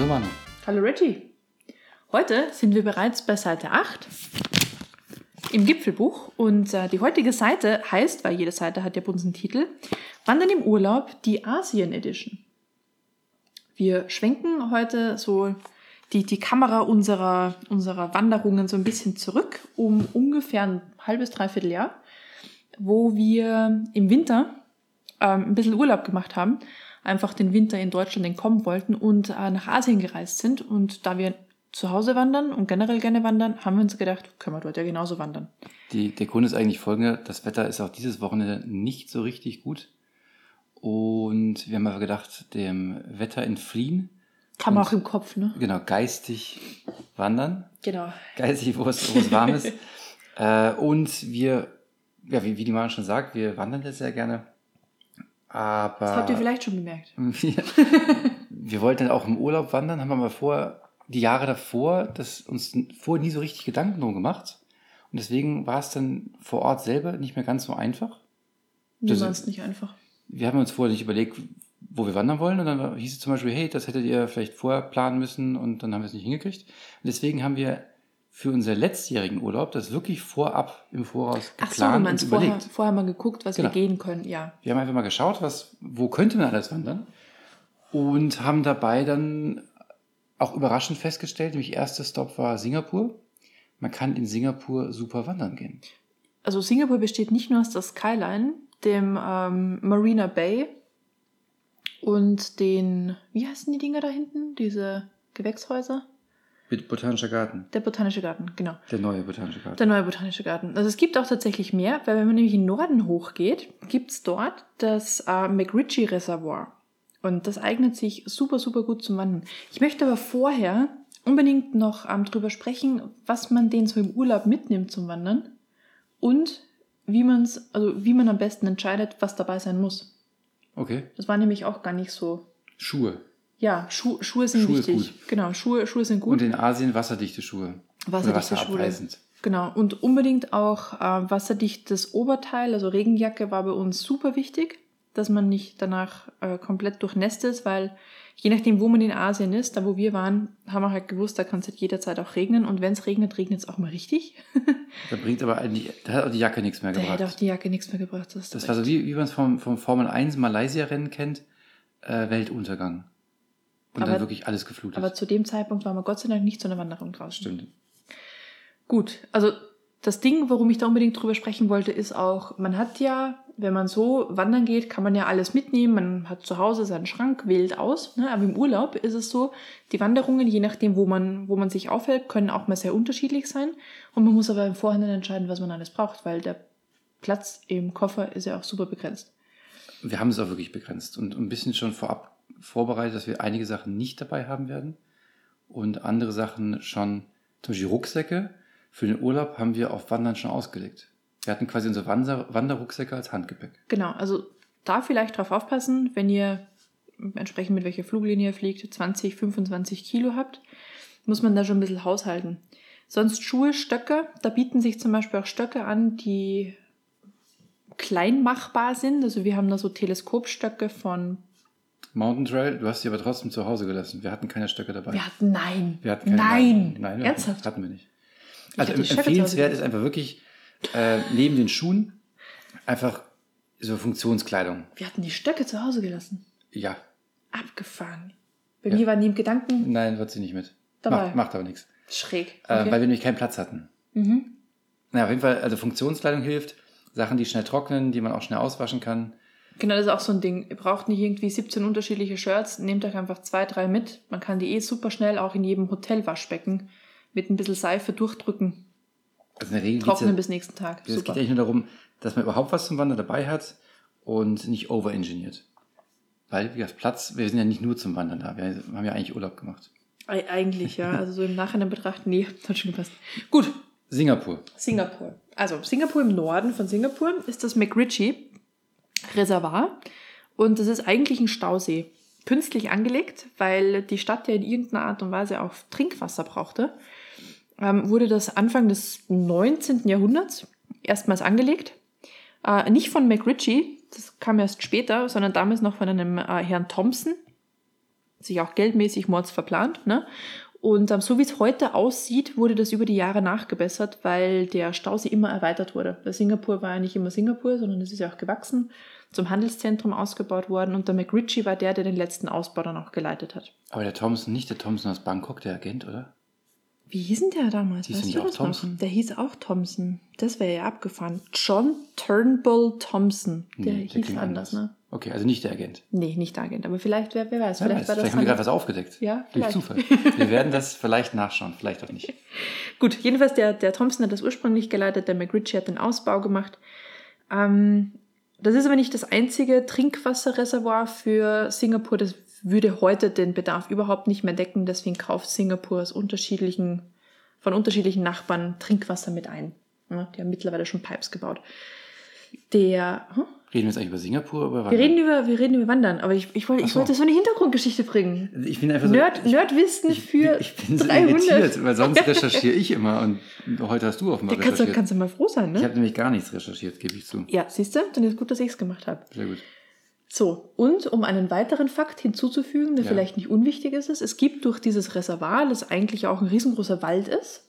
Hallo Manu. Hallo Reggie. Heute sind wir bereits bei Seite 8 im Gipfelbuch und äh, die heutige Seite heißt, weil jede Seite hat ja bunten Titel, Wandern im Urlaub, die Asien Edition. Wir schwenken heute so die, die Kamera unserer, unserer Wanderungen so ein bisschen zurück, um ungefähr ein halbes, dreiviertel Jahr, wo wir im Winter ähm, ein bisschen Urlaub gemacht haben, einfach den Winter in Deutschland entkommen wollten und äh, nach Asien gereist sind. Und da wir zu Hause wandern und generell gerne wandern, haben wir uns gedacht, können wir dort ja genauso wandern. Die, der Grund ist eigentlich folgender. Das Wetter ist auch dieses Wochenende nicht so richtig gut. Und wir haben aber gedacht, dem Wetter entfliehen. Kann man auch im Kopf, ne? Genau, geistig wandern. Genau. Geistig, wo es, wo es warm ist. äh, und wir, ja, wie, wie die Mama schon sagt, wir wandern jetzt sehr gerne. Aber Das habt ihr vielleicht schon bemerkt. wir, wir wollten dann auch im Urlaub wandern, haben aber vor, die Jahre davor, das uns vorher nie so richtig Gedanken drum gemacht. Und deswegen war es dann vor Ort selber nicht mehr ganz so einfach. War es nicht einfach? Wir haben uns vorher nicht überlegt, wo wir wandern wollen. Und dann hieß es zum Beispiel, hey, das hättet ihr vielleicht vorher planen müssen und dann haben wir es nicht hingekriegt. Und deswegen haben wir für unseren letztjährigen Urlaub das wirklich vorab im Voraus Ach so, geplant und meinst vorher, überlegt. vorher mal geguckt, was Genau. wir gehen können. Ja. Wir haben einfach mal geschaut, was, wo könnte man alles wandern und haben dabei dann auch überraschend festgestellt, nämlich erster Stop war Singapur. Man kann in Singapur super wandern gehen. Also Singapur besteht nicht nur aus der Skyline, dem ähm, Marina Bay und den, wie heißen die Dinger da hinten? Diese Gewächshäuser? Mit Botanischer Garten. Der Botanische Garten, genau. Der neue Botanische Garten. Der neue Botanische Garten. Also es gibt auch tatsächlich mehr, weil wenn man nämlich in den Norden hochgeht, gibt's dort das äh, McRitchie Reservoir. Und das eignet sich super, super gut zum Wandern. Ich möchte aber vorher unbedingt noch ähm, drüber sprechen, was man den so im Urlaub mitnimmt zum Wandern und wie man's, also wie man am besten entscheidet, was dabei sein muss. Okay. Das war nämlich auch gar nicht so. Schuhe. Ja, Schu Schuhe sind Schuhe wichtig. Genau, Schuhe, Schuhe sind gut. Und in Asien wasserdichte Schuhe. Wasserdichte Schuhe. Genau, und unbedingt auch äh, wasserdichtes Oberteil, also Regenjacke war bei uns super wichtig, dass man nicht danach äh, komplett durchnässt ist, weil je nachdem, wo man in Asien ist, da wo wir waren, haben wir halt gewusst, da kann es halt jederzeit auch regnen und wenn es regnet, regnet es auch mal richtig. Da bringt aber eigentlich, da hat auch die Jacke nichts mehr Da hätte auch gebracht. die Jacke nichts mehr gebracht. Das, Das war so wie, wie man es vom, vom Formel 1 Malaysia-Rennen kennt, äh, Weltuntergang. Und Aber- dann wirklich alles geflutet. Aber zu dem Zeitpunkt waren wir Gott sei Dank nicht zu einer Wanderung draußen. Stimmt. Gut, also das Ding, warum ich da unbedingt drüber sprechen wollte, ist auch, man hat ja, wenn man so wandern geht, kann man ja alles mitnehmen. Man hat zu Hause seinen Schrank, wählt aus. Ne? Aber im Urlaub ist es so, die Wanderungen, je nachdem, wo man, wo man sich aufhält, können auch mal sehr unterschiedlich sein. Und man muss aber im Vorhinein entscheiden, was man alles braucht, weil der Platz im Koffer ist ja auch super begrenzt. Wir haben es auch wirklich begrenzt und ein bisschen schon vorab vorbereitet, dass wir einige Sachen nicht dabei haben werden und andere Sachen schon, zum Beispiel Rucksäcke, für den Urlaub haben wir auf Wandern schon ausgelegt. Wir hatten quasi unsere Wander Wanderrucksäcke als Handgepäck. Genau, also da vielleicht drauf aufpassen, wenn ihr entsprechend mit welcher Fluglinie ihr fliegt, 20, 25 Kilo habt, muss man da schon ein bisschen haushalten. Sonst Schuhe, Stöcke, da bieten sich zum Beispiel auch Stöcke an, die klein machbar sind. Also wir haben da so Teleskopstöcke von, Mountain Trail, du hast sie aber trotzdem zu Hause gelassen. Wir hatten keine Stöcke dabei. wir hatten, nein, Wir hatten keine nein, Nein, wir ernsthaft. hatten wir nicht. Ich Also empfehlenswert ist einfach wirklich äh, neben den Schuhen einfach so Funktionskleidung. Wir hatten die Stöcke zu Hause gelassen. Ja, Abgefahren. Bei Ja. mir waren die im Gedanken nein, wird sie nicht mit. dabei. Macht, macht aber nichts. Schräg. Äh, Okay. weil wir nämlich keinen Platz hatten. mhm. Naja, auf jeden Fall, also Funktionskleidung hilft, Sachen, die schnell trocknen, die man auch schnell auswaschen kann. Genau, das ist auch so ein Ding. Ihr braucht nicht irgendwie 17 unterschiedliche Shirts. Nehmt euch einfach zwei, drei mit. Man kann die eh super schnell auch in jedem Hotelwaschbecken mit ein bisschen Seife durchdrücken. Also in der Regel Trocknen ja, bis nächsten Tag. es geht eigentlich nur darum, dass man überhaupt was zum Wandern dabei hat und nicht overengineert. Weil, wie gesagt, Platz, wir sind ja nicht nur zum Wandern da, wir haben ja eigentlich Urlaub gemacht. Ei- Eigentlich, ja. Also so im Nachhinein betrachten, nee, hat schon gepasst. Gut, Singapur. Singapur. Also Singapur im Norden von Singapur ist das McRitchie Reservoir und das ist eigentlich ein Stausee. Künstlich angelegt, weil die Stadt ja in irgendeiner Art und Weise auch Trinkwasser brauchte, ähm, wurde das Anfang des 19. Jahrhunderts erstmals angelegt. Äh, nicht von McRitchie, das kam erst später, sondern damals noch von einem äh, Herrn Thompson. sich auch geldmäßig mords verplant. Ne? Und ähm, so wie es heute aussieht, wurde das über die Jahre nachgebessert, weil der Stausee immer erweitert wurde. Weil Singapur war ja nicht immer Singapur, sondern es ist ja auch gewachsen, zum Handelszentrum ausgebaut worden. Und der McRitchie war der, der den letzten Ausbau dann auch geleitet hat. Aber der Thompson, nicht der Thompson aus Bangkok, der Agent, oder? Wie hieß denn der damals? Hieß Weißt du auch das noch? Thompson? Der hieß auch Thompson. Das wäre ja abgefahren. John Turnbull Thompson. Der Nee, hieß klingt anders, ne? Okay, also nicht der Agent. Nee, nicht der Agent. Aber vielleicht, wer, wer weiß, Wer vielleicht weiß, war das vielleicht haben wir gerade was aufgedeckt. Ja, Durch vielleicht. Zufall. Wir werden das vielleicht nachschauen, vielleicht auch nicht. Gut, jedenfalls der, der Thompson hat das ursprünglich geleitet, der McRitchie hat den Ausbau gemacht. Ähm, das ist aber nicht das einzige Trinkwasserreservoir für Singapur. Das würde heute den Bedarf überhaupt nicht mehr decken. Deswegen kauft Singapur aus unterschiedlichen, von unterschiedlichen Nachbarn Trinkwasser mit ein. Ja, die haben mittlerweile schon Pipes gebaut. Der, hm? Reden wir jetzt eigentlich über Singapur oder über wir, Wandern? reden über, wir reden über Wandern, aber ich, ich, wollte, Ach ich so. wollte so eine Hintergrundgeschichte bringen. Ich bin einfach so. Nerd, ich, Nerdwissen ich, für ich bin so 300. irritiert, weil sonst recherchiere ich immer und heute hast du offenbar Da kannst, du- recherchiert. kannst du mal froh sein, Ich ne? habe nämlich gar nichts recherchiert, gebe ich zu. Ja, siehst du? Dann ist gut, dass ich es gemacht habe. Sehr gut. So, und um einen weiteren Fakt hinzuzufügen, der Ja. vielleicht nicht unwichtig ist, ist, es gibt durch dieses Reservoir, das eigentlich auch ein riesengroßer Wald ist,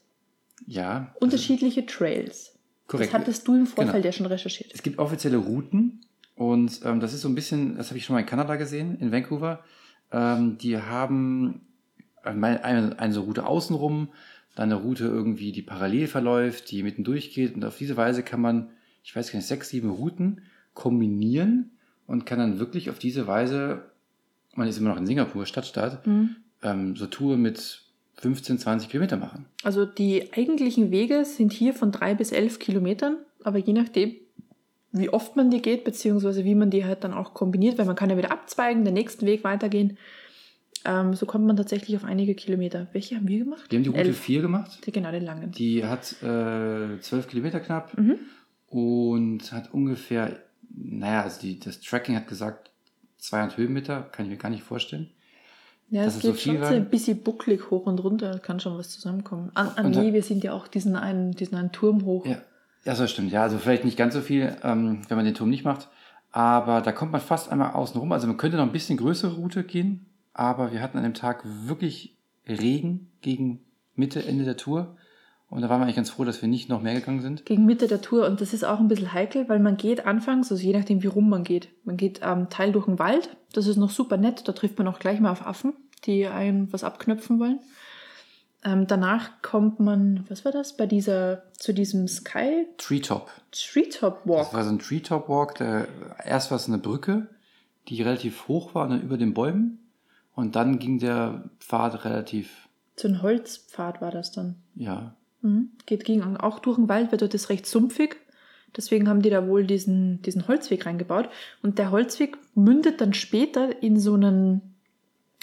Ja. unterschiedliche Trails. Korrekt. Das hattest du im Vorfeld Genau. ja schon recherchiert. Es gibt offizielle Routen und ähm, das ist so ein bisschen, das habe ich schon mal in Kanada gesehen, in Vancouver. Ähm, die haben eine, eine, eine so Route außenrum, dann eine Route irgendwie, die parallel verläuft, die mitten durchgeht und auf diese Weise kann man, ich weiß gar nicht, sechs, sieben Routen kombinieren und kann dann wirklich auf diese Weise, man ist immer noch in Singapur, Stadtstaat, Mhm. ähm, so Tour mit 15, 20 Kilometer machen. Also die eigentlichen Wege sind hier von drei bis elf Kilometern, aber je nachdem, wie oft man die geht, beziehungsweise wie man die halt dann auch kombiniert, weil man kann ja wieder abzweigen, den nächsten Weg weitergehen. Ähm, so kommt man tatsächlich auf einige Kilometer. Welche haben wir gemacht? Die haben die Route Elf. 4 gemacht. Die, genau, den langen. Die hat äh, 12 Kilometer knapp. Mhm. und hat ungefähr, naja, also die, das Tracking hat gesagt 200 Höhenmeter, kann ich mir gar nicht vorstellen. Ja, es so geht schon so waren? ein bisschen bucklig hoch und runter, kann schon was zusammenkommen. Und nee, da- wir sind ja auch diesen einen, diesen einen Turm hoch. Ja, ja, so stimmt. Ja, also vielleicht nicht ganz so viel, ähm, wenn man den Turm nicht macht, aber da kommt man fast einmal außen rum. Also man könnte noch ein bisschen größere Route gehen, aber wir hatten an dem Tag wirklich Regen gegen Mitte, Ende der Tour. Und da waren wir eigentlich ganz froh, dass wir nicht noch mehr gegangen sind. Gegen Mitte der Tour und das ist auch ein bisschen heikel, weil man geht anfangs, also je nachdem wie rum man geht. Man geht ähm, Teil durch den Wald, das ist noch super nett, da trifft man auch gleich mal auf Affen, die einen was abknöpfen wollen. Ähm, danach kommt man, was war das, bei dieser, zu diesem Sky Treetop. Treetop Das Walk. war so ein Treetop Walk. Der, erst war es eine Brücke, die relativ hoch war und dann über den Bäumen. Und dann ging der Pfad relativ, So ein Holzpfad war das dann. ja, Mhm. Geht gegen auch durch den Wald, weil dort ist recht sumpfig. Deswegen haben die da wohl diesen, diesen Holzweg reingebaut. Und der Holzweg mündet dann später in so einen,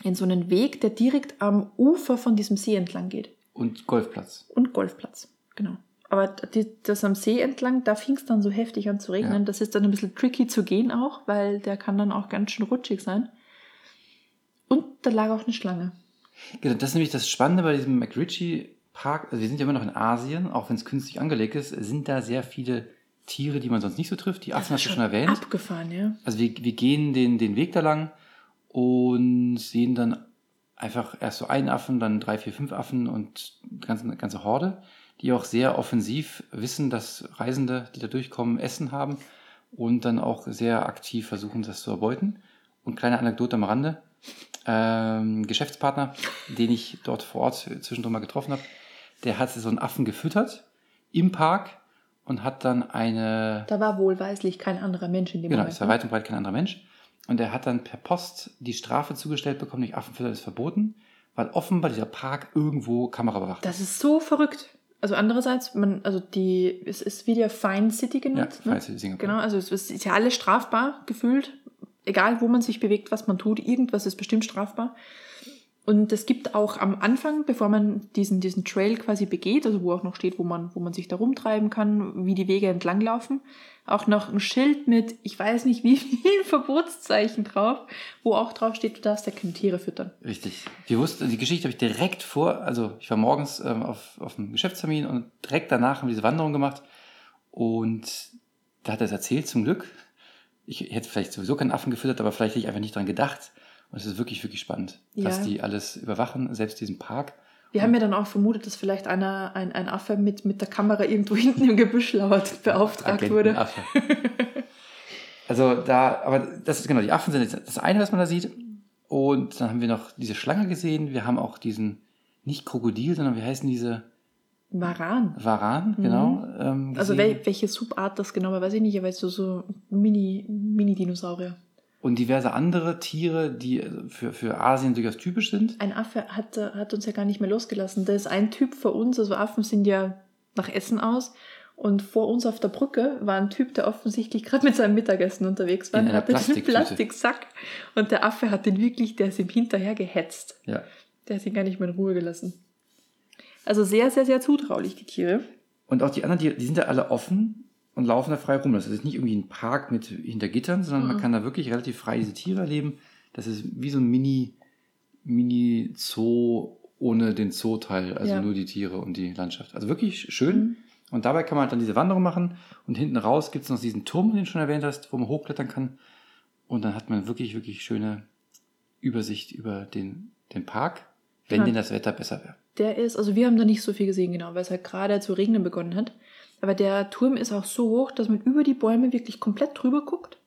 in so einen Weg, der direkt am Ufer von diesem See entlang geht. und Golfplatz. Und Golfplatz, genau. Aber die, das am See entlang, da fing es dann so heftig an zu regnen. Ja. Das ist dann ein bisschen tricky zu gehen auch, weil der kann dann auch ganz schön rutschig sein. Und da lag auch eine Schlange. Genau, das ist nämlich das Spannende bei diesem McRitchie Park. Also wir sind ja immer noch in Asien, auch wenn es künstlich angelegt ist, sind da sehr viele Tiere, die man sonst nicht so trifft. Die Affen hast du schon erwähnt. Abgefahren, ja. Also wir, wir gehen den, den Weg da lang und sehen dann einfach erst so einen Affen, dann drei, vier, fünf Affen und eine ganze, ganze Horde, die auch sehr offensiv wissen, dass Reisende, die da durchkommen, Essen haben und dann auch sehr aktiv versuchen, das zu erbeuten. Und kleine Anekdote am Rande. Ähm, Geschäftspartner, den ich dort vor Ort zwischendurch mal getroffen habe, der hat so einen Affen gefüttert im Park und hat dann eine Da war wohlweislich kein anderer Mensch in dem Genau, Moment. es war ne? weit und breit kein anderer Mensch. Und er hat dann per Post die Strafe zugestellt bekommen, durch Affenfütter ist verboten, weil offenbar dieser Park irgendwo Kamera bewacht. Das ist so verrückt. Also andererseits, man, also die, es ist wie der Fine City ja, genannt. ne? falls Sie Singapur. Genau, also es ist ja alles strafbar gefühlt. Egal, wo man sich bewegt, was man tut, irgendwas ist bestimmt strafbar. Und es gibt auch am Anfang, bevor man diesen, diesen Trail quasi begeht, also wo auch noch steht, wo man, wo man sich da rumtreiben kann, wie die Wege entlanglaufen, auch noch ein Schild mit, ich weiß nicht wie vielen Verbotszeichen drauf, wo auch drauf steht, du darfst ja keine Tiere füttern. Richtig. Wir wussten, die Geschichte habe ich direkt vor, also ich war morgens ähm, auf, auf einem Geschäftstermin und direkt danach haben wir diese Wanderung gemacht und da hat er es erzählt, zum Glück. Ich hätte vielleicht sowieso keinen Affen gefüttert, aber vielleicht hätte ich einfach nicht dran gedacht. Und es ist wirklich, wirklich spannend, Ja. was die alles überwachen, selbst diesen Park. Wir haben ja dann auch vermutet, dass vielleicht einer, ein, ein Affe mit, mit der Kamera irgendwo hinten im Gebüsch lauert beauftragt wurde. Agentenaffe. also da, aber das ist genau, die Affen sind jetzt das eine, was man da sieht. Und dann haben wir noch diese Schlange gesehen. Wir haben auch diesen, nicht Krokodil, sondern wie heißen diese? Varan. Varan, genau. Ähm, Also wel, welche Subart das genau war, weiß ich nicht, aber so, so Mini- Mini-Dinosaurier. Und diverse andere Tiere, die äh, für, für Asien durchaus typisch sind. ein Affe hat, äh, hat uns ja gar nicht mehr losgelassen. Da ist ein Typ vor uns, also Affen sind ja nach Essen aus. Und vor uns auf der Brücke war ein Typ, der offensichtlich gerade mit seinem Mittagessen unterwegs war. Einer hatte Plastiktüte. Plastiksack. Und der Affe hat den wirklich, der ist ihm hinterher gehetzt. Ja. Der hat ihn gar nicht mehr in Ruhe gelassen. Also sehr, sehr, sehr zutraulich, die Tiere. Und auch die anderen, die, die sind ja alle offen und laufen da frei rum. Das ist nicht irgendwie ein Park mit hinter Gittern, sondern man Mhm. kann da wirklich relativ frei diese Tiere erleben. Das ist wie so ein Mini, Mini-Zoo ohne den Zoo-Teil, also Ja. nur die Tiere und die Landschaft. Also wirklich schön. Mhm. Und dabei kann man halt dann diese Wanderung machen und hinten raus gibt es noch diesen Turm, den du schon erwähnt hast, wo man hochklettern kann. Und dann hat man wirklich, wirklich schöne Übersicht über den, den Park, wenn Ja. denn das Wetter besser wäre. Der ist, also wir haben da nicht so viel gesehen, genau, weil es halt gerade zu regnen begonnen hat. Aber der Turm ist auch so hoch, dass man über die Bäume wirklich komplett drüber guckt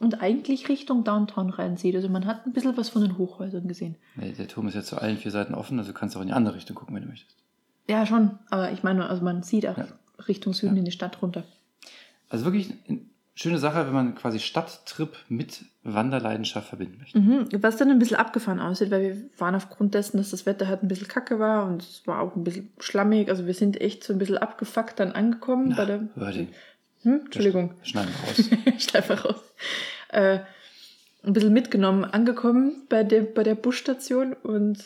und eigentlich Richtung Downtown reinsieht. Also man hat ein bisschen was von den Hochhäusern gesehen. Der Turm ist ja zu allen vier Seiten offen, also du kannst auch in die andere Richtung gucken, wenn du möchtest. Ja, schon. Aber ich meine, also man sieht auch Ja. Richtung Süden Ja. in die Stadt runter. Also wirklich eine schöne Sache, wenn man quasi Stadttrip mit Wanderleidenschaft verbinden möchte. Mhm. Was dann ein bisschen abgefahren aussieht, weil wir waren aufgrund dessen, dass das Wetter halt ein bisschen kacke war und es war auch ein bisschen schlammig. Also wir sind echt so ein bisschen abgefuckt dann angekommen bei der. Hm? Entschuldigung. Schneiden wir raus. Ich einfach raus. Äh, ein bisschen mitgenommen, angekommen bei der, bei der Busstation und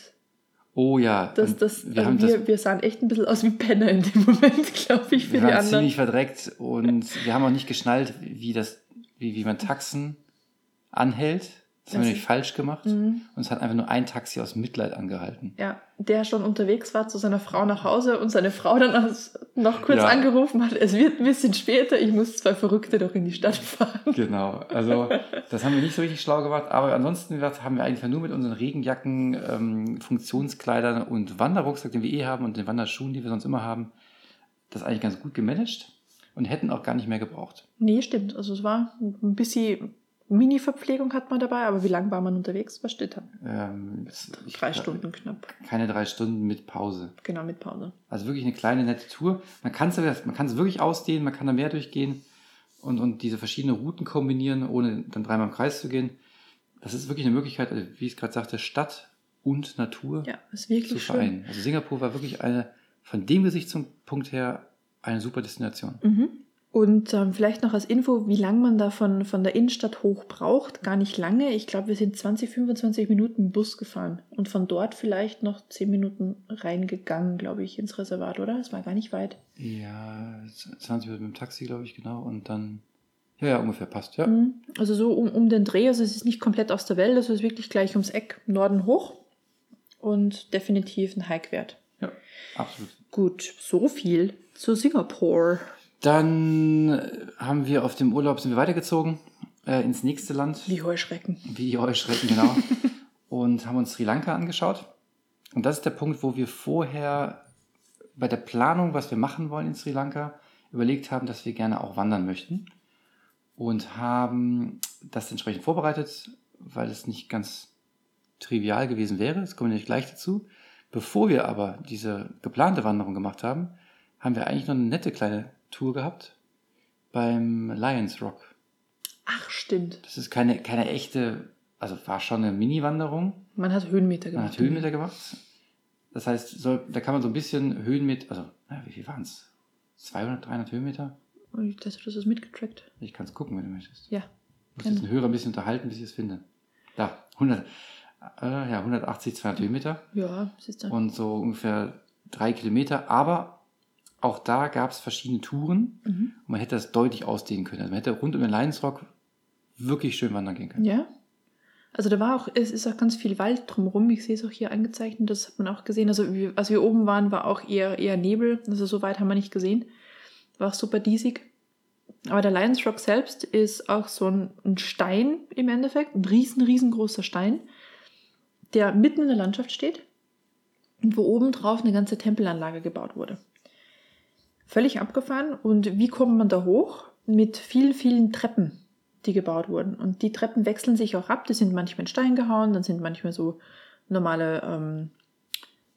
Oh ja. das, das, wir also haben wir, das wir sahen echt ein bisschen aus wie Penner in dem Moment, glaube ich, für wir die waren anderen. ziemlich verdreckt und wir haben auch nicht geschnallt, wie das, wie, wie man Taxen anhält. Das haben wir nämlich falsch gemacht. Mhm. Und es hat einfach nur ein Taxi aus Mitleid angehalten. Ja, der schon unterwegs war zu seiner Frau nach Hause und seine Frau dann noch kurz Ja. angerufen hat, es wird ein bisschen später, ich muss zwei Verrückte doch in die Stadt fahren. Genau, also das haben wir nicht so richtig schlau gemacht, aber ansonsten gesagt, haben wir eigentlich nur mit unseren Regenjacken, ähm, Funktionskleidern und Wanderrucksack, den wir eh haben und den Wanderschuhen, die wir sonst immer haben, das eigentlich ganz gut gemanagt und hätten auch gar nicht mehr gebraucht. Nee, stimmt. Also es war ein bisschen Mini-Verpflegung hat man dabei, aber wie lange war man unterwegs? Was steht da? Ähm, Drei Stunden knapp. Keine drei Stunden mit Pause. Genau, mit Pause. Also wirklich eine kleine, nette Tour. Man kann es man kann's wirklich ausdehnen, man kann da mehr durchgehen und, und diese verschiedenen Routen kombinieren, ohne dann dreimal im Kreis zu gehen. Das ist wirklich eine Möglichkeit, also wie ich es gerade sagte, Stadt und Natur Ja, zu wirklich schön. vereinen. Also Singapur war wirklich eine, von dem Gesichtspunkt her, eine super Destination. Mhm. Und ähm, vielleicht noch als Info, wie lange man da von, von der Innenstadt hoch braucht. Gar nicht lange. Ich glaube, wir sind 20, 25 Minuten im Bus gefahren. Und von dort vielleicht noch 10 Minuten reingegangen, glaube ich, ins Reservat, oder? Es war gar nicht weit. Ja, 20 Minuten mit dem Taxi, glaube ich, genau. Und dann, ja, ja, ungefähr passt, ja. Mhm. Also so um, um den Dreh. Also es ist nicht komplett aus der Welt. Also es ist wirklich gleich ums Eck, Norden hoch. Und definitiv ein Hike wert. Ja, absolut. Gut, so viel zu Singapur. Dann haben wir auf dem Urlaub, sind wir weitergezogen äh, ins nächste Land. Wie Heuschrecken. Wie die Heuschrecken, genau. und haben uns Sri Lanka angeschaut. Und das ist der Punkt, wo wir vorher bei der Planung, was wir machen wollen in Sri Lanka, überlegt haben, dass wir gerne auch wandern möchten. Und haben das entsprechend vorbereitet, weil es nicht ganz trivial gewesen wäre. Das kommen wir nämlich gleich dazu. Bevor wir aber diese geplante Wanderung gemacht haben, haben wir eigentlich noch eine nette kleine Tour gehabt beim Lions Rock. Ach, stimmt. Das ist keine, keine echte, also war schon eine Mini-Wanderung. Man hat Höhenmeter Man gemacht. hat Höhenmeter gemacht. Das heißt, soll, da kann man so ein bisschen Höhenmeter, also, na, wie viel waren es? 200, 300 Höhenmeter? Ich dachte, du hast das mitgetrackt. Ich kann es gucken, wenn du möchtest. Ja. Ich muss jetzt den Hörer ein bisschen unterhalten, bis ich es finde. Da, 100, äh, ja, 180, 200 Höhenmeter Ja, siehst du. und so ungefähr drei Kilometer. Aber auch da gab es verschiedene Touren Mhm. und man hätte das deutlich ausdehnen können. Also man hätte rund um den Lions Rock wirklich schön wandern gehen können. Ja. Also da war auch, es ist auch ganz viel Wald drumherum. Ich sehe es auch hier angezeichnet, das hat man auch gesehen. Also als wir oben waren, war auch eher, eher Nebel. Also so weit haben wir nicht gesehen. War auch super diesig. Aber der Lions Rock selbst ist auch so ein, ein Stein im Endeffekt, ein riesen, riesengroßer Stein. der mitten in der Landschaft steht und wo oben drauf eine ganze Tempelanlage gebaut wurde. Völlig abgefahren. Und wie kommt man da hoch? Mit vielen, vielen Treppen, die gebaut wurden. Und die Treppen wechseln sich auch ab. Die sind manchmal in Stein gehauen, dann sind manchmal so normale, ähm,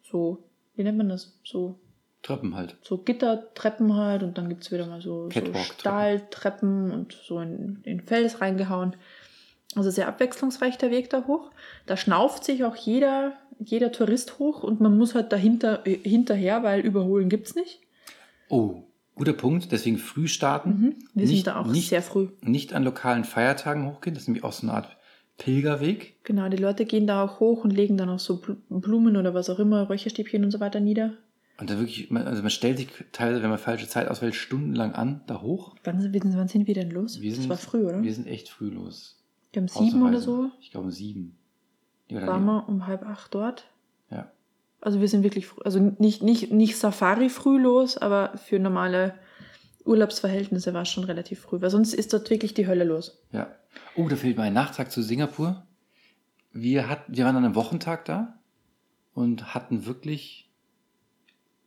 so, wie nennt man das? So Treppen halt. so Gittertreppen halt und dann gibt's wieder mal so, so. Stahltreppen und so in, in Fels reingehauen. Also sehr abwechslungsreich der Weg da hoch. Da schnauft sich auch jeder, jeder Tourist hoch und man muss halt dahinter äh, hinterher, weil überholen gibt's nicht. Oh, guter Punkt. Deswegen früh starten. Mhm. Wir Nicht- sind da auch nicht- sehr früh. Nicht an lokalen Feiertagen hochgehen. Das ist nämlich auch so eine Art Pilgerweg. Genau, die Leute gehen da auch hoch und legen dann auch so Bl- Blumen oder was auch immer, Räucherstäbchen und so weiter nieder. Und da wirklich, also man stellt sich teilweise, wenn man falsche Zeit auswählt, stundenlang an, da hoch. Wann, sind- wann sind wir denn los? Wir das sind- war früh, oder? Wir sind echt früh los. Wir haben sieben oder so. Ich glaube um sieben. Waren wir um halb acht dort. Ja. Also wir sind wirklich, also nicht, nicht, nicht Safari früh los, aber für normale Urlaubsverhältnisse war es schon relativ früh, weil sonst ist dort wirklich die Hölle los. Ja. Oh, da fehlt mir ein Nachtrag zu Singapur. Wir, hatten, wir waren an einem Wochentag da und hatten wirklich,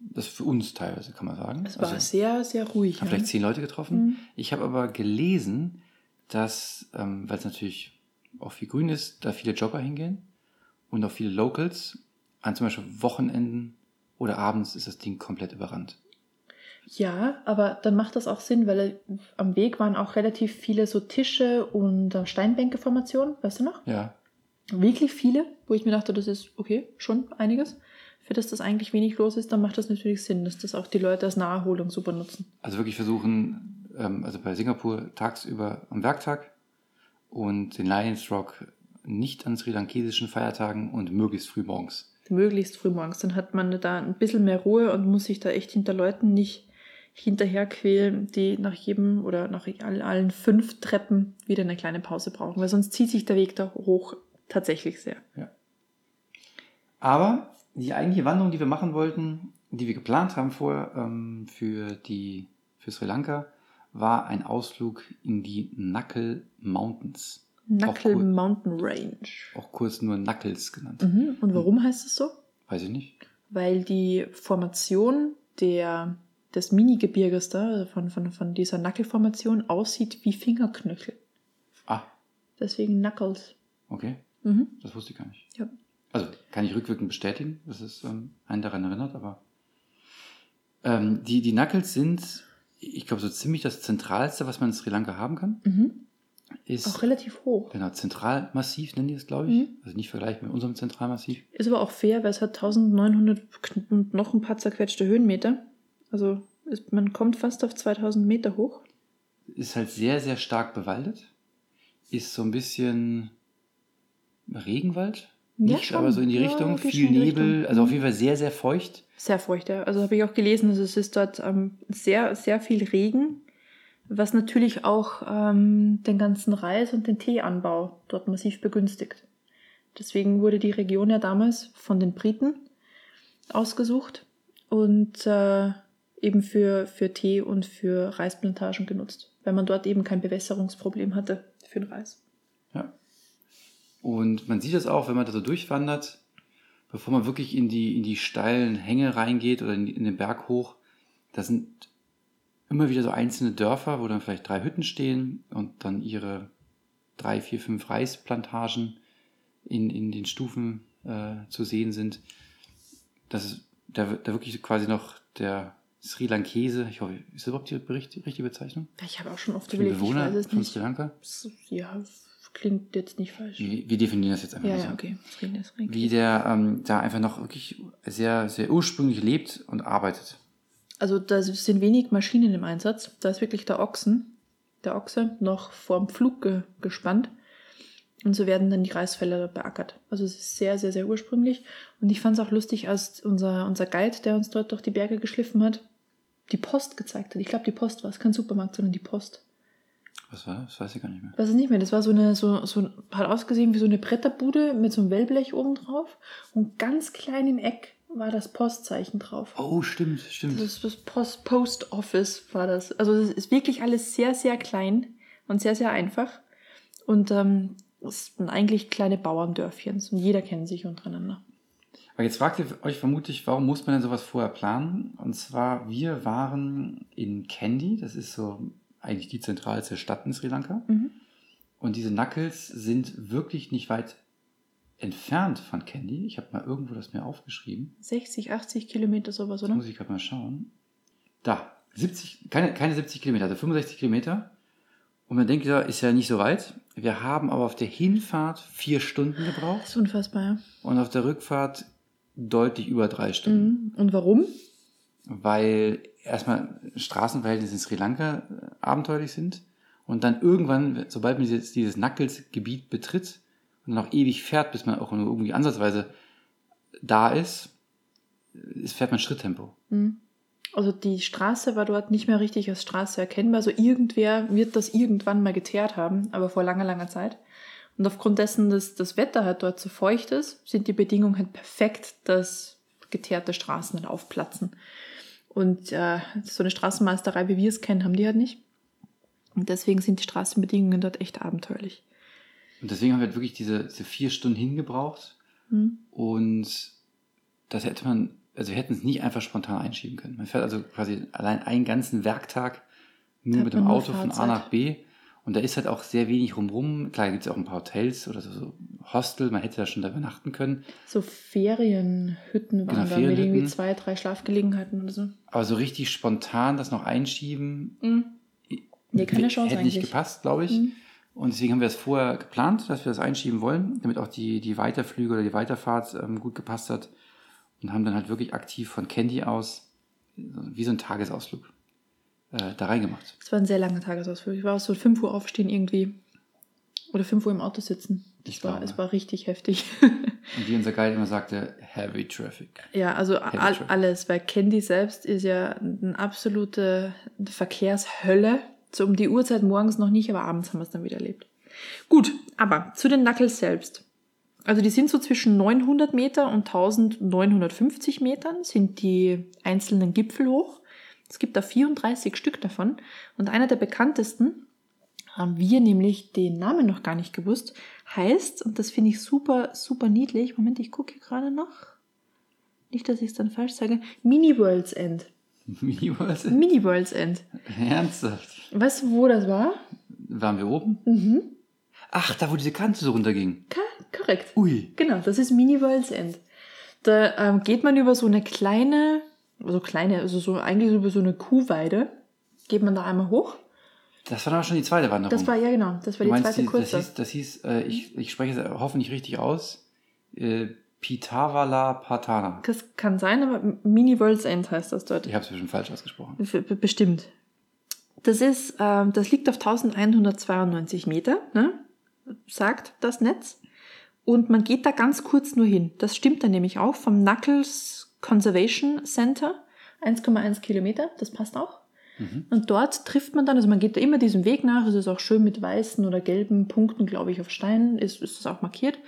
das für uns teilweise, kann man sagen. Es war Also, sehr, sehr ruhig. haben Ja. vielleicht zehn Leute getroffen. Mhm. Ich habe aber gelesen, dass, ähm, weil es natürlich auch viel grün ist, da viele Jogger hingehen und auch viele Locals. An zum Beispiel Wochenenden oder abends ist das Ding komplett überrannt. ja, aber dann macht das auch Sinn, weil äh, am Weg waren auch relativ viele so Tische und äh, Steinbänkeformationen, weißt du noch? Ja. Wirklich viele, wo ich mir dachte, das ist okay, schon einiges. Für das das eigentlich wenig los ist, dann macht das natürlich Sinn, dass das auch die Leute als Naherholung super nutzen. Also wirklich versuchen, ähm, also bei Singapur tagsüber am Werktag und den Lions Rock nicht an sri lankesischen Feiertagen und möglichst früh morgens. Möglichst früh morgens. Dann hat man da ein bisschen mehr Ruhe und muss sich da echt hinter Leuten nicht hinterher quälen, die nach jedem oder nach all- allen fünf Treppen wieder eine kleine Pause brauchen, weil sonst zieht sich der Weg da hoch tatsächlich sehr. Aber die eigentliche Wanderung, die wir machen wollten, die wir geplant haben vorher ähm, für, die, für Sri Lanka, war ein Ausflug in die Knuckle Mountains. Knuckle cool. Mountain Range. Auch kurz nur Knuckles genannt. Mhm. Und warum heißt es so? Weiß ich nicht. Weil die Formation der, des Mini-Gebirges da, also von, von, von dieser Knuckle-Formation, aussieht wie Fingerknöchel. Ah, Deswegen Knuckles. okay. Mhm. Das wusste ich gar nicht. Ja. Also kann ich rückwirkend bestätigen, dass es ähm, einen daran erinnert, aber ähm, die, die Knuckles sind, ich glaube, so ziemlich das Zentralste, was man in Sri Lanka haben kann. Mhm. Ist Auch relativ hoch. genau, Zentralmassiv nennen die das, glaube ich. Mhm. Also nicht vergleichbar mit unserem Zentralmassiv. Ist aber auch fair, weil es hat 1900 kn- und noch ein paar zerquetschte Höhenmeter. Also ist, man kommt fast auf 2000 Meter hoch. Ist halt sehr, sehr stark bewaldet. Ist so ein bisschen Regenwald. Ja, Nicht, schon. aber so in die Ja, Richtung. geht Viel Nebel. Richtung. Also auf Mhm. jeden Fall sehr, sehr feucht. Sehr feucht, ja. Also habe ich auch gelesen, also es ist dort ähm, sehr, sehr viel Regen, was natürlich auch ähm, den ganzen Reis- und den Teeanbau dort massiv begünstigt. Deswegen wurde die Region ja damals von den Briten ausgesucht und äh, eben für, für Tee und für Reisplantagen genutzt, weil man dort eben kein Bewässerungsproblem hatte für den Reis. Ja. Und man sieht das auch, wenn man da so durchwandert, bevor man wirklich in die, in die steilen Hänge reingeht oder in, in den Berg hoch. Da sind immer wieder so einzelne Dörfer, wo dann vielleicht drei Hütten stehen und dann ihre drei, vier, fünf Reisplantagen in, in den Stufen äh, zu sehen sind. Das ist da, da wirklich quasi noch der Sri Lankese, ich hoffe, ist das überhaupt die richtige Bezeichnung? Ich habe auch schon oft überlegt, ich Bewohner weiß es von nicht. Sri Lanka? Ja, klingt jetzt nicht falsch. Wir, wir definieren das jetzt einfach Ja, mal so. ja, okay. Sri- wie der ähm, da einfach noch wirklich sehr, sehr ursprünglich lebt und arbeitet. Also da sind wenig Maschinen im Einsatz. Da ist wirklich der Ochsen, der Ochse noch vorm Pflug ge gespannt. Und so werden dann die Reisfelder beackert. Also es ist sehr, sehr, sehr ursprünglich. Und ich fand es auch lustig, als unser, unser Guide, der uns dort durch die Berge geschliffen hat, die Post gezeigt hat. Ich glaube, die Post war es, kein Supermarkt, sondern die Post. Was war das? Das weiß ich gar nicht mehr. Weiß es nicht mehr. Das war so eine, so, so, hat ausgesehen wie so eine Bretterbude mit so einem Wellblech oben drauf. Und ganz klein im Eck war das Postzeichen drauf. Oh, stimmt, stimmt. Das das Post, Post Office war das. Also es ist wirklich alles sehr, sehr klein und sehr, sehr einfach. Und ähm, Das sind eigentlich kleine Bauerndörfchen und jeder kennt sich untereinander. Aber jetzt fragt ihr euch vermutlich, warum muss man denn sowas vorher planen? Und zwar, wir waren in Kandy, das ist so eigentlich die zentralste Stadt in Sri Lanka. Mhm. Und diese Knuckles sind wirklich nicht weit entfernt von Kandy. Ich habe mal irgendwo das mir aufgeschrieben. 60, 80 Kilometer sowas, Das oder? muss ich gerade mal schauen. Da, 70, keine, keine 70 Kilometer, also 65 Kilometer. Und man denkt, ja, ist ja nicht so weit. Wir haben aber auf der Hinfahrt vier Stunden gebraucht Das ist unfassbar, ja. und auf der Rückfahrt deutlich über drei Stunden. Mhm. Und warum? Weil erstmal Straßenverhältnisse in Sri Lanka äh, abenteuerlich sind und dann irgendwann, sobald man dieses, dieses Knuckles-Gebiet betritt und dann auch ewig fährt, bis man auch nur irgendwie ansatzweise da ist, ist fährt man Schritttempo. Mhm. Also die Straße war dort nicht mehr richtig als Straße erkennbar. Also irgendwer wird das irgendwann mal geteert haben, aber vor langer, langer Zeit. Und aufgrund dessen, dass das Wetter halt dort so feucht ist, sind die Bedingungen halt perfekt, dass geteerte Straßen halt aufplatzen. Und äh, so eine Straßenmeisterei, wie wir es kennen, haben die halt nicht. Und deswegen sind die Straßenbedingungen dort echt abenteuerlich. Und deswegen haben wir halt wirklich diese, diese vier Stunden hingebraucht Mhm. und das hätte man, also wir hätten es nicht einfach spontan einschieben können. Man fährt also quasi allein einen ganzen Werktag nur hat mit dem Auto von A nach B. Und da ist halt auch sehr wenig rumrum. Klar, gibt es auch ein paar Hotels oder so, so Hostel, man hätte da schon da übernachten können. So Ferienhütten waren Genau, da mit irgendwie Ferienhütten. zwei, drei Schlafgelegenheiten oder so. Aber so richtig spontan das noch einschieben, Mhm. Nee, keine Chance hätte nicht eigentlich. gepasst, glaube ich. Mhm. Und deswegen haben wir es vorher geplant, dass wir das einschieben wollen, damit auch die, die Weiterflüge oder die Weiterfahrt ähm, gut gepasst hat. Und haben dann halt wirklich aktiv von Candy aus, wie so ein Tagesausflug, äh, da reingemacht. Es war ein sehr langer Tagesausflug. Ich war auch so 5 Uhr aufstehen irgendwie. Oder 5 Uhr im Auto sitzen. Ich Es war, glaube. es war richtig heftig. Und wie unser Guide immer sagte, Heavy Traffic. ja, also all, alles, weil Candy selbst ist ja eine absolute Verkehrshölle. So um die Uhrzeit morgens noch nicht, aber abends haben wir es dann wieder erlebt. Gut, aber zu den Knuckles selbst. Also die sind so zwischen 900 Meter und 1950 Metern sind die einzelnen Gipfel hoch. Es gibt da 34 Stück davon. Und einer der bekanntesten, haben wir nämlich den Namen noch gar nicht gewusst, heißt, und das finde ich super, super niedlich, Moment, ich gucke hier gerade noch, nicht, dass ich es dann falsch sage, Mini World's End. Wie war das? Mini World's End. Ernsthaft? Weißt du, wo das war? Waren wir oben? Mhm. Ach, da wo diese Kante so runterging. Ka korrekt. Ui. Genau, das ist Mini World's End. Da ähm, geht man über so eine kleine, so kleine, also so eigentlich über so eine Kuhweide, geht man da einmal hoch. Das war dann auch schon die zweite Wanderung. Das war, ja genau, das war die meinst, zweite die, kurze. das hieß, das hieß äh, ich, ich spreche es hoffentlich richtig aus, äh, Pitavala Patana. Das kann sein, aber Mini World's End heißt das dort. Ich habe es bestimmt falsch ausgesprochen. Bestimmt. Das ist, ähm, das liegt auf 1192 Meter, ne? sagt das Netz. Und man geht da ganz kurz nur hin. Das stimmt dann nämlich auch vom Knuckles Conservation Center. 1,1 Kilometer, das passt auch. Mhm. Und dort trifft man dann, also man geht da immer diesem Weg nach, es ist auch schön mit weißen oder gelben Punkten, glaube ich, auf Steinen, ist, ist es auch markiert,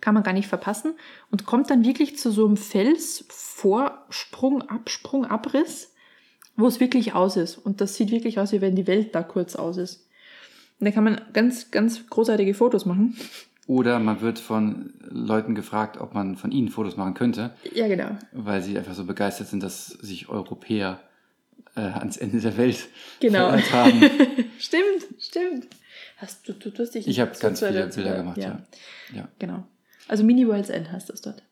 kann man gar nicht verpassen und kommt dann wirklich zu so einem Felsvorsprung, Absprung, Abriss, wo es wirklich aus ist. Und das sieht wirklich aus, wie wenn die Welt da kurz aus ist. Und da kann man ganz, ganz großartige Fotos machen. Oder man wird von Leuten gefragt, ob man von ihnen Fotos machen könnte, Ja, genau. weil sie einfach so begeistert sind, dass sich Europäer äh, ans Ende der Welt Genau. haben. stimmt, stimmt. Hast du, du, du hast dich Ich habe ganz viele Bilder gemacht, ja. ja. Genau. Also Mini World's End heißt das dort.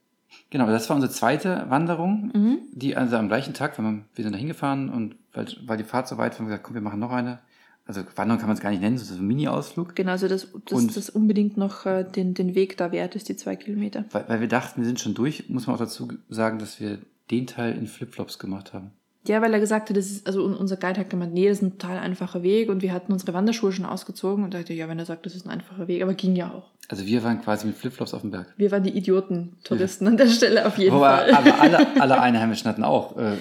Genau, das war unsere zweite Wanderung, Mhm. die also am gleichen Tag, wir sind da hingefahren und weil, weil die Fahrt so weit war, haben wir gesagt, komm, wir machen noch eine. Also Wanderung kann man es gar nicht nennen, das ist ein Mini-Ausflug. Genau, also das, das, Und- das unbedingt noch äh, den, den Weg da wert ist, die zwei Kilometer. Weil, weil wir dachten, wir sind schon durch, muss man auch dazu sagen, dass wir den Teil in Flipflops gemacht haben. Ja, weil er gesagt hat, das ist, also un- unser Guide hat gemeint, nee, das ist ein total einfacher Weg und wir hatten unsere Wanderschuhe schon ausgezogen und dachte, ja, wenn er sagt, das ist ein einfacher Weg, aber ging ja auch. Also wir waren quasi mit Flipflops auf dem Berg. Wir waren die Idioten-Touristen an der Stelle auf jeden aber, Fall. aber alle, alle Einheimischen hatten auch äh,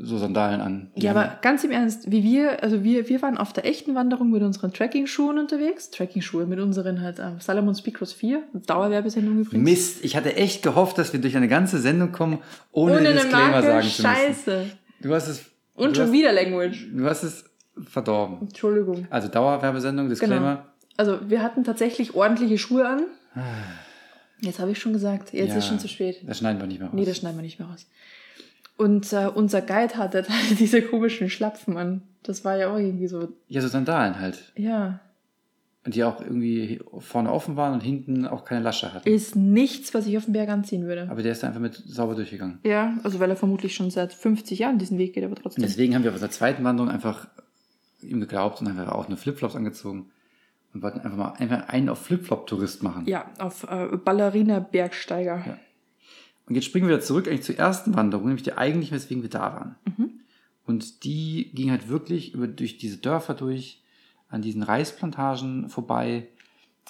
so Sandalen an. Ja, haben- aber ganz im Ernst, wie wir, also wir, wir waren auf der echten Wanderung mit unseren Trekking-Schuhen unterwegs. Trekking-Schuhe mit unseren halt ähm, Salomon Speedcross 4, Dauerwerbesendung übrigens. Mist, ich hatte echt gehofft, dass wir durch eine ganze Sendung kommen, ohne, Ohne den Disclaimer Marke, sagen zu müssen. scheiße. Du hast es. Und schon hast, wieder Language. Du hast es verdorben. Entschuldigung. Also Dauerwerbesendung, Disclaimer. Also wir hatten tatsächlich ordentliche Schuhe an. Jetzt habe ich schon gesagt, jetzt Ja, ist schon zu spät. Das schneiden wir nicht mehr raus. Nee, das schneiden wir nicht mehr raus. Und äh, unser Guide hatte diese komischen Schlapfen an. Das war ja auch irgendwie so, ja, so Sandalen halt. ja, die auch irgendwie vorne offen waren und hinten auch keine Lasche hatten. ist nichts, was ich auf den Berg anziehen würde. Aber der ist da einfach mit sauber durchgegangen. Ja, also weil er vermutlich schon seit 50 Jahren diesen Weg geht, aber Und trotzdem. deswegen haben wir auf unserer zweiten Wanderung einfach ihm geglaubt und einfach auch nur Flipflops angezogen. Und wollten einfach mal einfach einen auf Flipflop-Tourist machen. Ja, auf äh, Ballerina-Bergsteiger. Ja. Und jetzt springen wir wieder zurück eigentlich zur ersten Wanderung, nämlich die eigentlich, weswegen wir da waren. Mhm. Und die ging halt wirklich über, durch diese Dörfer durch, an diesen Reisplantagen vorbei.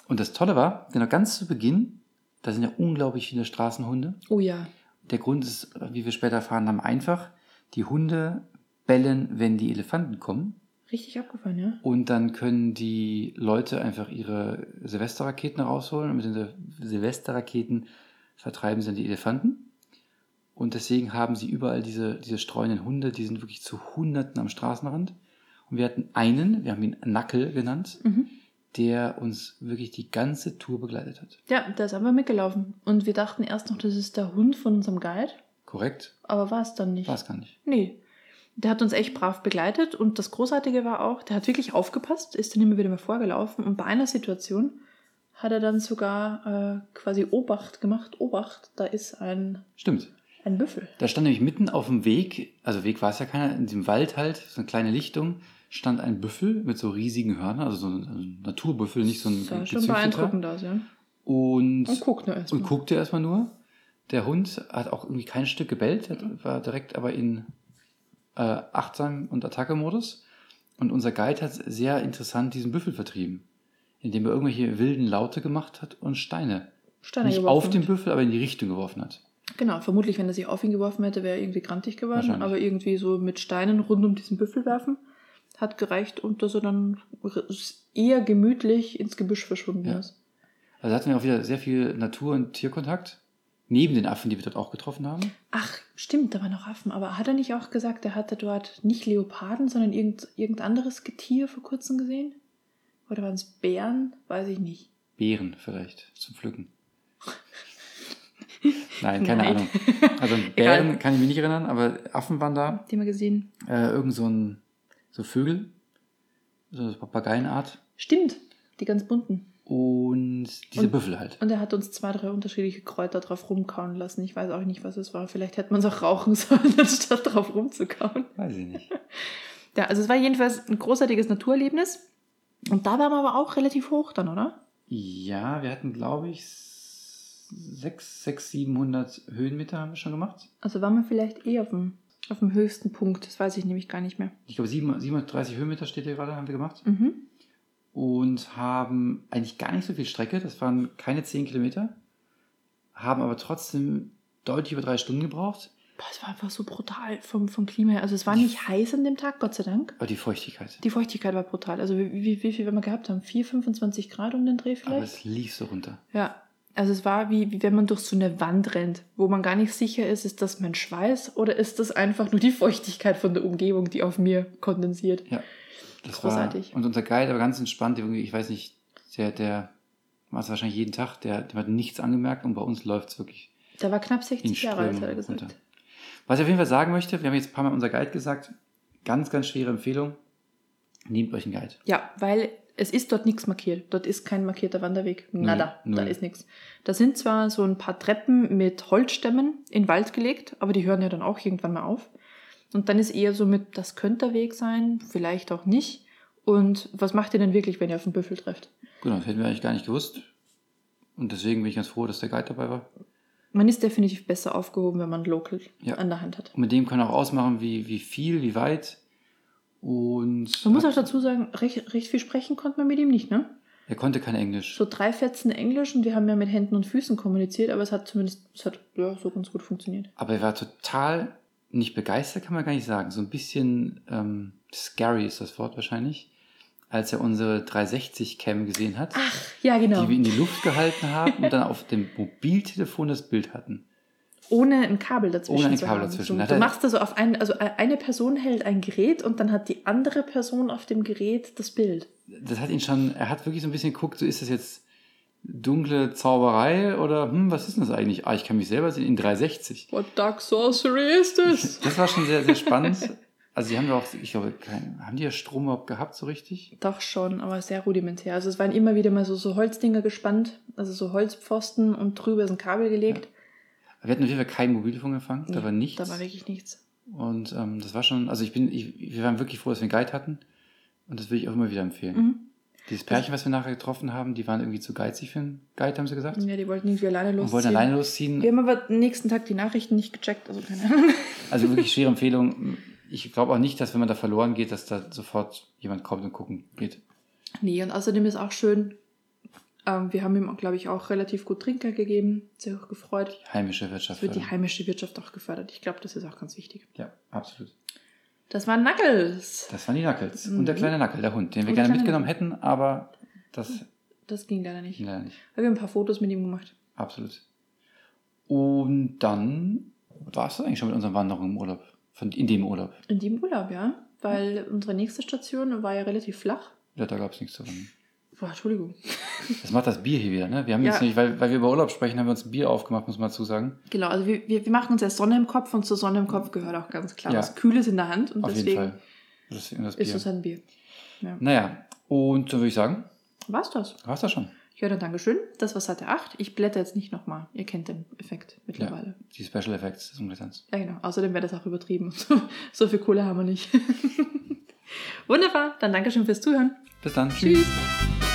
Und das Tolle war, genau ganz zu Beginn, da sind ja unglaublich viele Straßenhunde. Oh ja. Der Grund ist, wie wir später erfahren haben, einfach, die Hunde bellen, wenn die Elefanten kommen. Richtig abgefahren, ja. Und dann können die Leute einfach ihre Silvesterraketen rausholen. Und mit den Sil- Silvesterraketen vertreiben sie dann die Elefanten. Und deswegen haben sie überall diese, diese streunenden Hunde, die sind wirklich zu Hunderten am Straßenrand. Und wir hatten einen, wir haben ihn Nackel genannt, Mhm. der uns wirklich die ganze Tour begleitet hat. Ja, der ist einfach mitgelaufen. Und wir dachten erst noch, das ist der Hund von unserem Guide. Korrekt? Aber war es dann nicht. War es gar nicht. Nee. Der hat uns echt brav begleitet und das Großartige war auch, der hat wirklich aufgepasst, ist dann immer wieder mal vorgelaufen und bei einer Situation hat er dann sogar äh, quasi Obacht gemacht. Obacht, da ist ein, Stimmt. ein Büffel. Da stand nämlich mitten auf dem Weg, also Weg war es ja keiner, in diesem Wald halt, so eine kleine Lichtung, stand ein Büffel mit so riesigen Hörnern, also so ein, ein Naturbüffel, nicht so ein Sah schon gezüchteter. beeindruckend aus, ja. Und, Und guckt nur erstmal. und guckte erstmal nur. Der Hund hat auch irgendwie kein Stück gebellt, hat, war direkt aber in äh, Achtsam- und Attacke-Modus. Und unser Guide hat sehr interessant diesen Büffel vertrieben, indem er irgendwelche wilden Laute gemacht hat und Steine. Steine Nicht geworfen auf den. Büffel, aber in die Richtung geworfen hat. Genau, vermutlich, wenn er sich auf ihn geworfen hätte, wäre er irgendwie grantig geworden. Aber irgendwie so mit Steinen rund um diesen Büffel werfen hat gereicht und dass er dann eher gemütlich ins Gebüsch verschwunden Ja. ist. Also hatten wir auch wieder sehr viel Natur- und Tierkontakt. Neben den Affen, die wir dort auch getroffen haben. Ach, stimmt, da waren noch Affen. Aber hat er nicht auch gesagt, er hatte dort nicht Leoparden, sondern irgend, irgendein anderes Getier vor kurzem gesehen? Oder waren es Bären? Weiß ich nicht. Bären vielleicht zum Pflücken. Nein, keine Nein. Ahnung. Also. Bären kann ich mich nicht erinnern, aber Affen waren da. Die haben wir gesehen. Äh, irgend so ein so Vögel, so Papageienart. Stimmt, die ganz bunten. Und diese Und- Büffel halt. Und er hat uns zwei, drei unterschiedliche Kräuter drauf rumkauen lassen. Ich weiß auch nicht, was es war. Vielleicht hätte man es auch rauchen sollen, anstatt drauf rumzukauen. Weiß ich nicht. Ja, also es war jedenfalls ein großartiges Naturerlebnis. Und da waren wir aber auch relativ hoch dann, oder? Ja, wir hatten, glaube ich, 6, 6, 700 Höhenmeter haben wir schon gemacht. Also waren wir vielleicht eh auf dem, auf dem höchsten Punkt. Das weiß ich nämlich gar nicht mehr. Ich glaube, 7 730 Höhenmeter steht hier gerade, haben wir gemacht. Mhm. und haben eigentlich gar nicht so viel Strecke. Das waren keine 10 Kilometer. Haben aber trotzdem deutlich über drei Stunden gebraucht. Boah, es war einfach so brutal vom, vom Klima her. Also es war nicht heiß an dem Tag, Gott sei Dank. Aber die Feuchtigkeit. Die Feuchtigkeit war brutal. Also wie, wie, wie viel wir mal gehabt haben? 4, 25 Grad um den Dreh Aber vielleicht? es lief so runter. Ja. Also es war wie, wie wenn man durch so eine Wand rennt, wo man gar nicht sicher ist, ist das mein Schweiß oder ist das einfach nur die Feuchtigkeit von der Umgebung, die auf mir kondensiert. Ja. Das Großartig. War, und unser Guide war ganz entspannt. Irgendwie, ich weiß nicht, der, der macht es wahrscheinlich jeden Tag. Der, der hat nichts angemerkt und bei uns läuft es wirklich. Der war knapp In 60 Jahre alt, hat er gesagt. runter. Was ich auf jeden Fall sagen möchte, wir haben jetzt ein paar Mal unser Guide gesagt, ganz, ganz schwere Empfehlung. Nehmt euch einen Guide. Ja, weil es ist dort nichts markiert. Dort ist kein markierter Wanderweg. Nada. null. Da ist nichts. Da sind zwar so ein paar Treppen mit Holzstämmen in den Wald gelegt, aber die hören ja dann auch irgendwann mal auf. Und dann ist eher so mit, das könnte der Weg sein, vielleicht auch nicht. Und was macht ihr denn wirklich, wenn ihr auf einen Büffel trefft? Genau, das hätten wir eigentlich gar nicht gewusst. Und deswegen bin ich ganz froh, dass der Guide dabei war. Man ist definitiv besser aufgehoben, wenn man Local Ja. an der Hand hat. Und mit dem kann er auch ausmachen, wie, wie viel, wie weit. Und Man muss auch dazu sagen, recht, recht viel sprechen konnte man mit ihm nicht, ne? er konnte kein Englisch. So drei Fetzen Englisch und wir haben ja mit Händen und Füßen kommuniziert, aber es hat zumindest, es hat ja, so ganz gut funktioniert. Aber er war total nicht begeistert, kann man gar nicht sagen. So ein bisschen ähm, scary ist das Wort wahrscheinlich, als er unsere 360-Cam gesehen hat, Ach, ja, genau. die wir in die Luft gehalten haben und dann auf dem Mobiltelefon das Bild hatten. Ohne ein Kabel dazwischen. Ohne ein zu Kabel haben. dazwischen. So, du er- machst also auf ein, also eine Person hält ein Gerät und dann hat die andere Person auf dem Gerät das Bild. das hat ihn schon, er hat wirklich so ein bisschen geguckt, so ist das jetzt dunkle Zauberei oder hm, was ist denn das eigentlich? Ah, ich kann mich selber sehen in 360. What dark sorcery is this? Das war schon sehr, sehr spannend. Also die haben ja auch, ich glaube, kein, haben die ja Strom überhaupt gehabt, so richtig? Doch schon, aber sehr rudimentär. Also es waren immer wieder mal so, so Holzdinger gespannt, also so Holzpfosten und drüber ist ein Kabel gelegt. Wir hatten auf jeden Fall keinen Mobilfunkempfang, da war nichts. Da war wirklich nichts. Und ähm, das war schon, also ich bin, ich, wir waren wirklich froh, dass wir einen Guide hatten. Und das will ich auch immer wieder empfehlen. Mhm. Dieses Pärchen, was wir nachher getroffen haben, die waren irgendwie zu geizig für einen Guide, haben sie gesagt. Ja, die wollten irgendwie alleine Und losziehen. wollten alleine losziehen. Wir haben aber am nächsten Tag die Nachrichten nicht gecheckt, also keine Ahnung. Also wirklich schwere Empfehlung. Ich glaube auch nicht, dass wenn man da verloren geht, dass da sofort jemand kommt und gucken geht. Nee, und außerdem ist auch schön, ähm, wir haben ihm, glaube ich, auch relativ gut Trinkgeld gegeben. Sich auch gefreut. Heimische Wirtschaft. Es wird die heimische Wirtschaft auch gefördert. Ich glaube, das ist auch ganz wichtig. Ja, absolut. Das waren Knuckles. Das waren die Knuckles. Mhm. Und der kleine Nackel, der Hund, den wir Und gerne mitgenommen hätten, aber das Das ging leider nicht. ging leider nicht. Aber wir haben ein paar Fotos mit ihm gemacht. Absolut. Und dann war es eigentlich schon mit unserer Wanderung im Urlaub. Von, in dem Urlaub. In dem Urlaub, ja. Weil unsere nächste Station war ja relativ flach. Ja, da gab es nichts zu wandern. Boah, Entschuldigung. Das macht das Bier hier wieder, ne? Wir haben Ja. jetzt nicht, weil, weil wir über Urlaub sprechen, haben wir uns ein Bier aufgemacht, muss man dazu sagen. Genau, also wir, wir, wir machen uns ja Sonne im Kopf und zur Sonne im Kopf gehört auch ganz klar Ja. was Kühles in der Hand. Und Auf deswegen Fall. Deswegen das ist es ein Bier. Ja. Naja, und dann würde ich sagen, War's das? war's das schon. Ja, dann Dankeschön. Das war Seite 8. Ich blätter jetzt nicht nochmal. Ihr kennt den Effekt Ja, mittlerweile. die Special Effects des Umblätterns. Ja, genau. Außerdem wäre das auch übertrieben. So, so viel Kohle haben wir nicht. Wunderbar. Dann Dankeschön fürs Zuhören. Bis dann. Tschüss. Tschüss.